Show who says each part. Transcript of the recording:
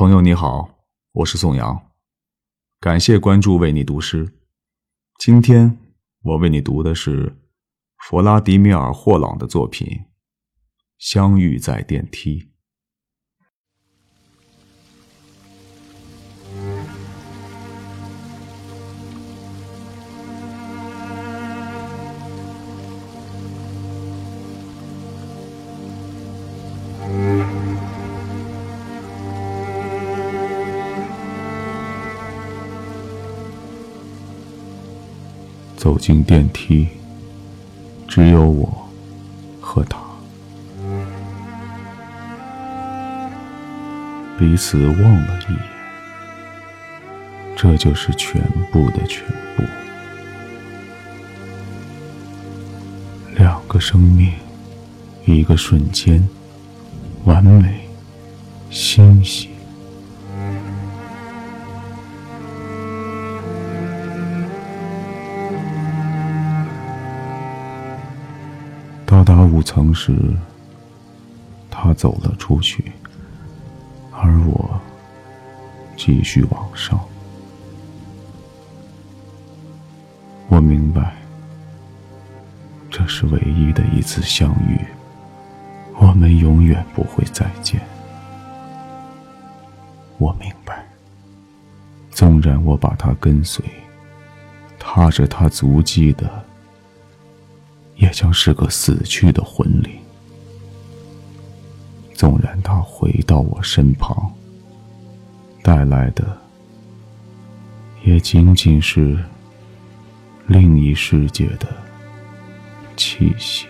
Speaker 1: 朋友你好，我是宋阳，感谢关注为你读诗。今天我为你读的是弗拉迪米尔·霍朗的作品《相遇在电梯》。走进电梯，只有我和他，彼此望了一眼，这就是全部的全部。两个生命，一个瞬间，完美，欣喜。到达五层时，他走了出去，而我继续往上。我明白，这是唯一的一次相遇，我们永远不会再见。我明白，纵然我把他跟随，踏着他足迹的。也将是个死去的魂灵。纵然他回到我身旁，带来的也仅仅是另一世界的气息。